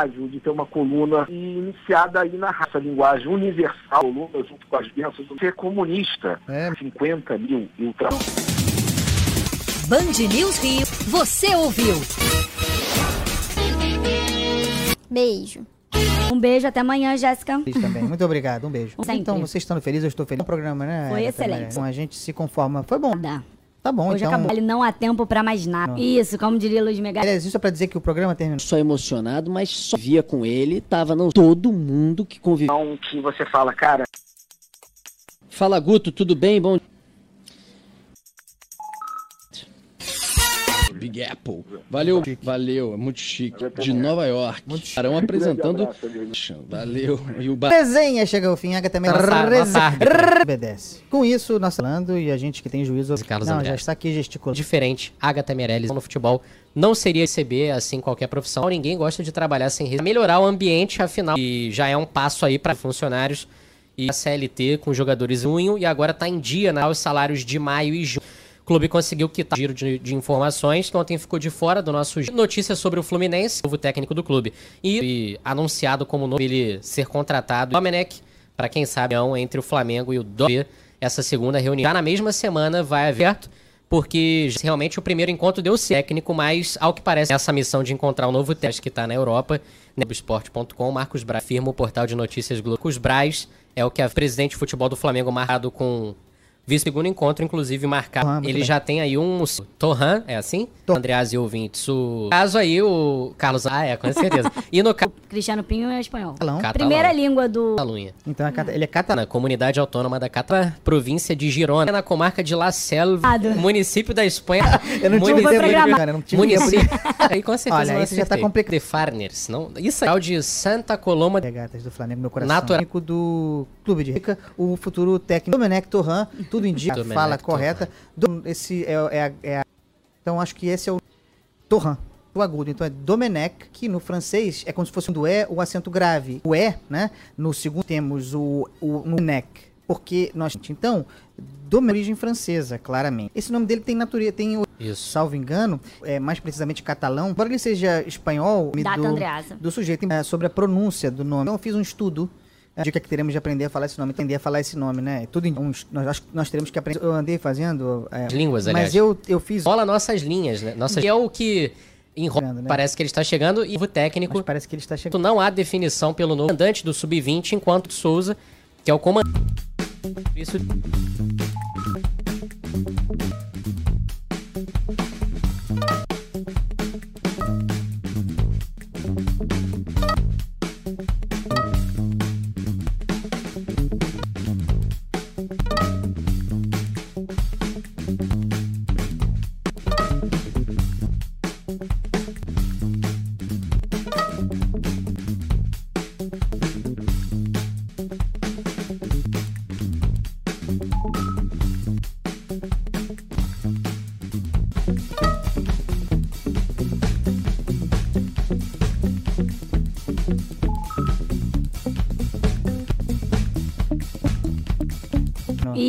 rádio, de ter uma coluna e iniciada aí na raça, linguagem universal, coluna junto com as bênçãos, de ser comunista. É. 50 mil ultra. Band News Rio, você ouviu? Beijo. Um beijo, até amanhã, Jéssica. Também. Muito obrigado, um beijo. Sempre. Então, vocês estando felizes, eu estou feliz. O programa, né? Foi Agatha excelente. Bom, a gente se conforma. Foi bom. Dá. Tá bom, Hoje então. acabou. Ele não há tempo pra mais nada. Não. Isso, como diria Luiz Megali. Aliás, isso é pra dizer que o programa terminou. Só emocionado, mas só via com ele, tava não todo mundo que convivia. Então, que você fala, cara, Fala Guto, tudo bem? Bom Big Apple. Valeu, valeu, é muito chique. De Nova York. Estarão apresentando. Valeu. E o ba... Resenha chega ao fim, Agatha árbitra. Obedece. Com isso, nós falando e a gente que tem juízo. Carlos Não, André. já está aqui gesticulando. diferente, Agatha Meirelles no futebol não seria receber assim qualquer profissão. Ninguém gosta de trabalhar sem risco. Melhorar o ambiente, afinal, e já é um passo aí para funcionários e a CLT com jogadores em junho e agora está em dia né, os salários de maio e junho. Clube conseguiu quitar o giro de, de informações que ontem ficou de fora do nosso giro. Notícia sobre o Fluminense, novo técnico do clube. E, e anunciado como novo ele ser contratado. Domenech, para quem sabe, é entre o Flamengo e o Dove. Essa segunda reunião. Já na mesma semana vai haver porque realmente o primeiro encontro deu certo técnico, mas ao que parece, essa missão de encontrar um novo teste que está na Europa, Nebosport.com, Marcos Braz afirma o portal de notícias Globo. Marcos Braz é o que a presidente de futebol do Flamengo marcado com vice segundo encontro, inclusive marcado. Ele bem. já tem aí um Torran, é assim? Torran. Andreas e ouvintes. O caso aí, o Carlos. Ah, é, com certeza. E no caso, Cristiano Pinho é espanhol. Catalão. Catalão. Primeira língua do. Catalunha. Então é cata- ele é catalão. Na comunidade autônoma da Cata, província de Girona, na comarca de La Selva, município da Espanha. Eu não tive tempo cara, não tive. Município. Aí com certeza Olha, isso já tá complicado. De Farners, não? Isso é o de Santa Coloma. Regatas do Flamengo, meu coração. Natural. Técnico do Clube de Rica, o futuro técnico Domenech Torran, tudo indica, a fala correta. Do- esse é, é a- é a- então acho que esse é o Torran, o agudo. Então é Domenech, que no francês é como se fosse um do E, o acento grave. O E, né? No segundo temos o, o no neck, porque nós então Domenech origem francesa, claramente. Esse nome dele tem natureza, tem o Isso. salvo engano, é mais precisamente catalão, embora ele seja espanhol, me Data do, Andreasa. do sujeito é, sobre a pronúncia do nome. Então eu fiz um estudo. Dica que teremos de aprender a falar esse nome, aprender a falar esse nome, né? Tudo em, uns- nós acho que nós teremos que aprender. Eu andei fazendo. é, Línguas, aliás. Mas eu, eu fiz. Bola nossas linhas, né? Nossas... Que é o que enrola. Né? Parece que ele está chegando e o técnico. Mas parece que ele está chegando. Não há definição pelo novo comandante do Sub-20, enquanto Souza, que é o comandante. Isso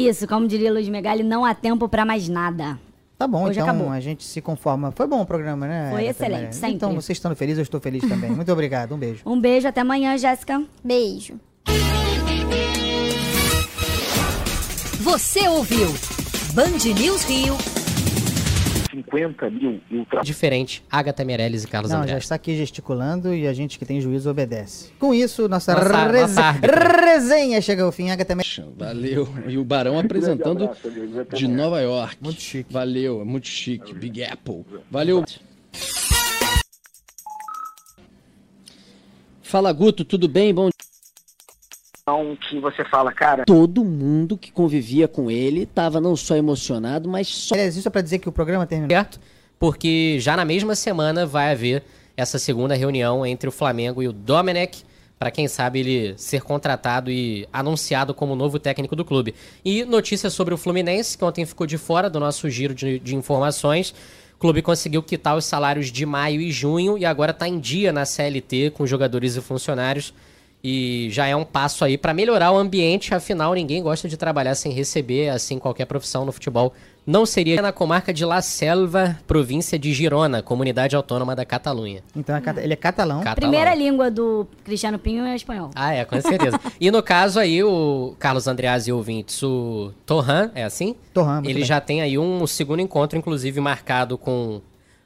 Isso, como diria Luiz Megali, não há tempo pra mais nada. Tá bom, Hoje então acabou. a gente se conforma. Foi bom o programa, né? Foi excelente, Maria? sempre. Então, vocês estando felizes, eu estou feliz também. Muito obrigado, um beijo. Um beijo, até amanhã, Jéssica. Beijo. Você ouviu? Band News Rio, 50 mil ultra. diferente. Agatha Meirelles e Carlos Não, André. já está aqui gesticulando e a gente que tem juízo obedece. Com isso, nossa, Nossa- rese- nossa resenha chega ao fim. Agatha Maria. Valeu. E o Barão apresentando de Nova York. Muito chique. Valeu, é muito chique. Big Apple. Valeu. Fala Guto, tudo bem? Bom Então, que você fala, cara, todo mundo que convivia com ele tava não só emocionado, mas só Aliás, isso é pra dizer que o programa terminou. certo? Porque já na mesma semana vai haver essa segunda reunião entre o Flamengo e o Domenech, para quem sabe ele ser contratado e anunciado como novo técnico do clube. E notícia sobre o Fluminense, que ontem ficou de fora do nosso giro de, de informações. O clube conseguiu quitar os salários de maio e junho e agora está em dia na CLT com jogadores e funcionários E já é um passo aí para melhorar o ambiente, afinal ninguém gosta de trabalhar sem receber, assim qualquer profissão no futebol não seria na comarca de La Selva, província de Girona, comunidade autônoma da Catalunha. Então é ele é catalão. catalão. Primeira língua do Cristiano Pinho é espanhol. Ah, é, com certeza. e no caso aí, o Carlos Andreas e ouvintes, o Torran, é assim? Torran, Ele bem. já tem aí um segundo encontro, inclusive marcado com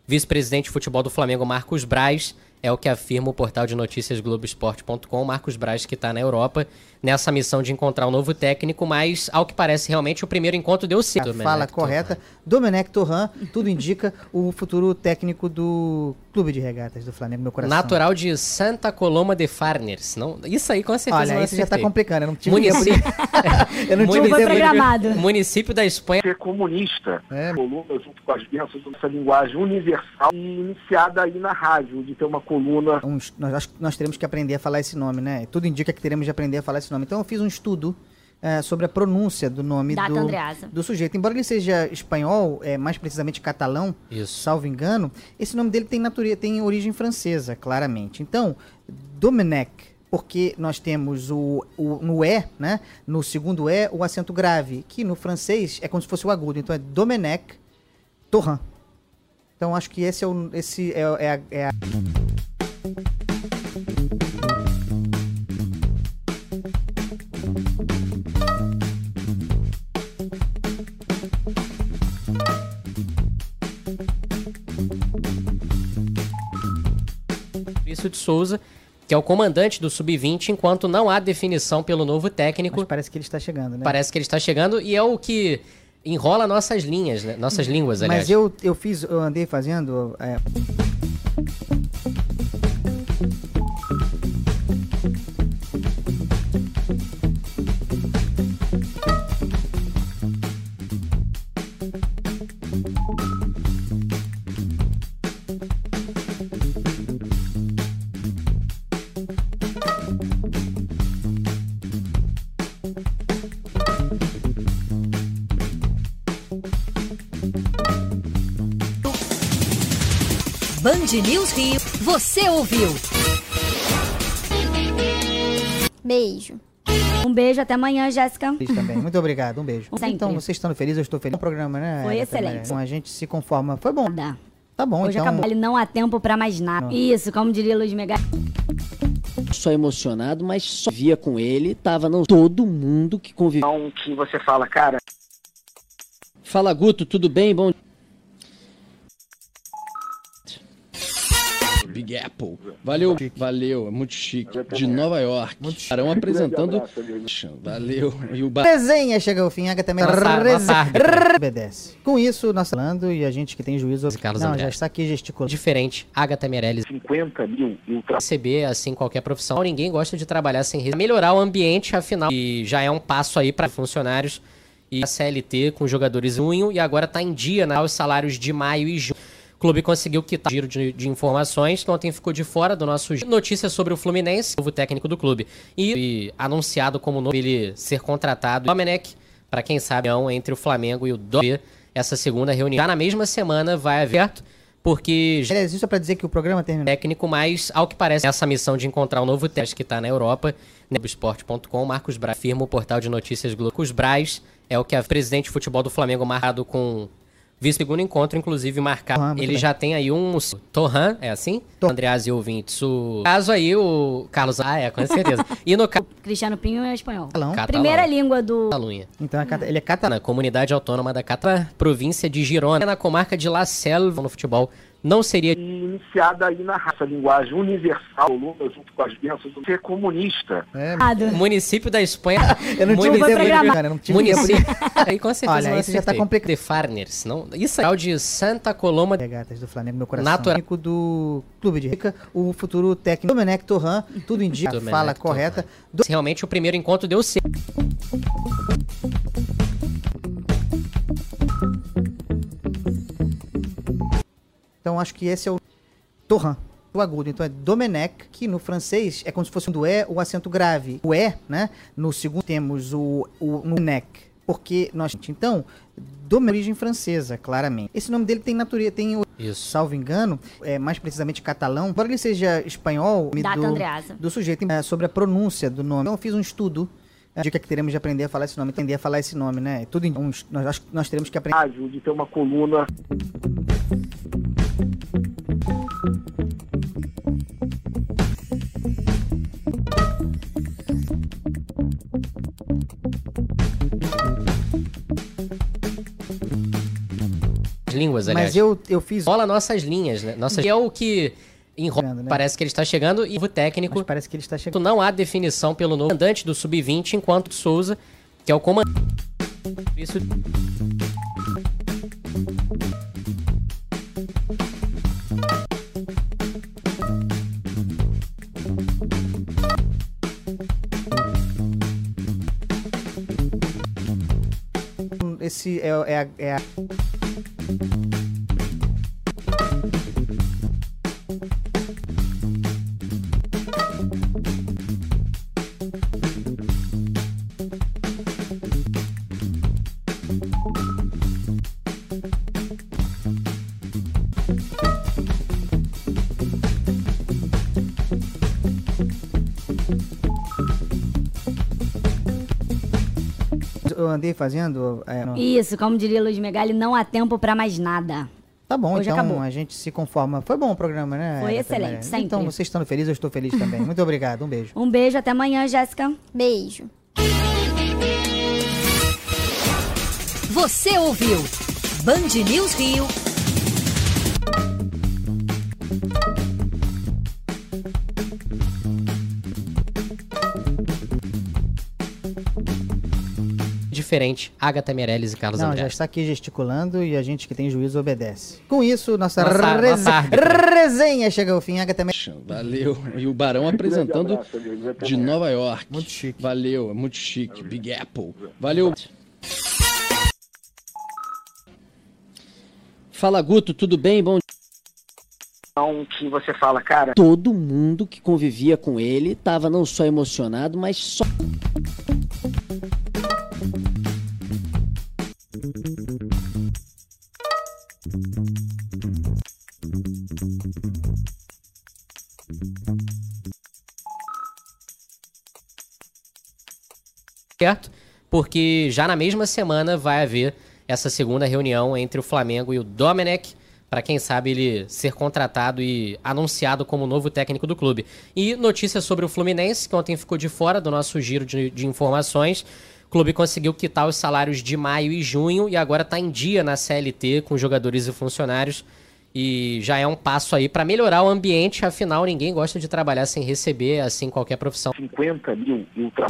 vice-presidente de futebol do Flamengo, Marcos Braz, é o que afirma o portal de notícias Globoesporte.com. Marcos Braz, que está na Europa, nessa missão de encontrar um novo técnico, mas ao que parece realmente o primeiro encontro deu certo. A fala correta. Domenech Torran, tudo indica o futuro técnico do Clube de Regatas do Flamengo, meu coração. Natural de Santa Coloma de Farners. Não, isso aí com certeza Olha, isso já está complicando. Eu não tive Município... eu não tive programado. Município da Espanha. Ser comunista. É. Coluna junto com as bênçãos dessa linguagem universal e iniciada aí na rádio, de ter uma coluna. Uns, nós, acho que nós teremos que aprender a falar esse nome, né? Tudo indica que teremos de aprender a falar esse nome. Então eu fiz um estudo é, sobre a pronúncia do nome do, do, sujeito. Embora ele seja espanhol, é, mais precisamente catalão, Isso. salvo engano, esse nome dele tem, natureza, tem origem francesa, claramente. Então, Domenech, porque nós temos o, o, no E, né? No segundo E, o acento grave, que no francês é como se fosse o agudo. Então é Domenech Torran. Então acho que esse é o. Esse é, é, a, é a... Maurício de Souza, que é o comandante do Sub-20, enquanto não há definição pelo novo técnico. Mas parece que ele está chegando, né? Parece que ele está chegando e é o que enrola nossas linhas, né? Nossas línguas, aliás. Mas eu, eu fiz, eu andei fazendo. É... Band News Rio, você ouviu. Beijo. Um beijo, até amanhã, Jéssica. também. Muito obrigado, um beijo. Sempre. Então, vocês estando felizes, eu estou feliz. O programa, né? Foi excelente. Então, a gente se conforma. Foi bom. Dá. Tá bom, Hoje então. acabou. Ele não há tempo para mais nada. Não. Isso, como diria Luiz Mega. Só emocionado, mas só via com ele, tava não todo mundo que conviveu. Então, que você fala, cara. Fala, Guto, tudo bem? Bom Big Apple. Valeu, valeu, é muito chique. De Nova York. Muito Estarão apresentando. Valeu. E o Resenha chega ao fim, Agatha também. Obedece. Com isso, nós falando e a gente que tem juízo. Carlos Não, André. já está aqui gesticulando. Diferente, Agatha Meirelles. 50 mil. Receber, assim, qualquer profissão. Ninguém gosta de trabalhar sem receber. Melhorar o ambiente, afinal. E já é um passo aí para funcionários e a CLT com jogadores junho e agora está em dia né, os salários de maio e junho. O clube conseguiu quitar giro de, de, informações que ontem ficou de fora do nosso giro. Notícia sobre o Fluminense, novo técnico do clube. E, e anunciado como novo ele ser contratado. Domenech, para quem sabe, é entre o Flamengo e o Dó. Essa segunda reunião. Já na mesma semana vai haver porque já isso é para dizer que o programa terminou. Técnico, mas ao que parece essa missão de encontrar um novo teste que está na Europa, Nebosport.com, Marcos Braz afirma o portal de notícias Globo. Marcos Braz é o que é presidente de futebol do Flamengo marcado com Vice segundo encontro, inclusive, marcado. Ele bem. já tem aí um. Torran, é assim? Tor Andreas e ouvintes. O caso aí, o Carlos. Ah, é, com certeza. E no caso. Cristiano Pinho é espanhol. Catalão. Primeira língua do. Catalunha. Então é ele é catalão. Na comunidade autônoma da Catalunha, província de Girona, na comarca de La Selva, no futebol não seria iniciada aí na raça, linguagem universal, Lula junto com as bênçãos do ser comunista. É, município da Espanha. eu não tive tempo, cara, não tive município. aí com certeza Olha, isso já tá complicado. De Farners, não? Isso é o de Santa Coloma Regatas do Flamengo, meu coração. Natural do Clube de Rica, o futuro técnico Domenech Torran, tudo indica, fala correta. Do... Realmente o primeiro encontro deu certo. Então acho que esse é o Torran, o agudo. Então é Domenech, que no francês é como se fosse um do E, o acento grave. O E, né? No segundo temos o, o no neck, porque nós. Então, de origem francesa, claramente. Esse nome dele tem natureza, tem, Isso. salvo engano, é, mais precisamente catalão, embora ele seja espanhol, Data do, Andreasa. do sujeito, é, sobre a pronúncia do nome. Então, eu fiz um estudo. A dica que teremos de aprender a falar esse nome, aprender a falar esse nome, né? Tudo em, um, nós, nós teremos que aprender. Rádio, de ter uma coluna. Línguas, aliás. Mas eu, eu fiz. Rola nossas linhas, né? Nossas... Que é o que enrola. Né? Parece que ele está chegando e o técnico. Mas parece que ele está chegando. Não há definição pelo novo comandante do Sub-20, enquanto Souza, que é o comandante. Isso. Esse é, é, é a. andei fazendo. é, no- Isso, como diria Luiz Megali, não há tempo pra mais nada. Tá bom, Hoje então acabou. a gente se conforma. Foi bom o programa, né? Foi excelente, sempre. Então, vocês estando felizes, eu estou feliz também. Muito obrigado, um beijo. Um beijo, até amanhã, Jéssica. Beijo. Você ouviu Band News Rio. Diferente, Agatha Meirelles e Carlos Não, André. já está aqui gesticulando e a gente que tem juízo obedece. Com isso, nossa, Nossa- nossa resenha chega ao fim. Agatha Meirelles. Valeu. E o Barão apresentando abraço, de. Nova York. Muito chique. Valeu, é muito chique. Big Apple. Valeu. Fala Guto, tudo bem? Bom Então, que você fala, cara, todo mundo que convivia com ele estava não só emocionado, mas só certo? Porque já na mesma semana vai haver essa segunda reunião entre o Flamengo e o Domenech, para quem sabe ele ser contratado e anunciado como novo técnico do clube. E notícias sobre o Fluminense, que ontem ficou de fora do nosso giro de, de informações. O clube conseguiu quitar os salários de maio e junho e agora está em dia na CLT com jogadores e funcionários. E já é um passo aí para melhorar o ambiente, afinal ninguém gosta de trabalhar sem receber, assim qualquer profissão. 50 mil ultra.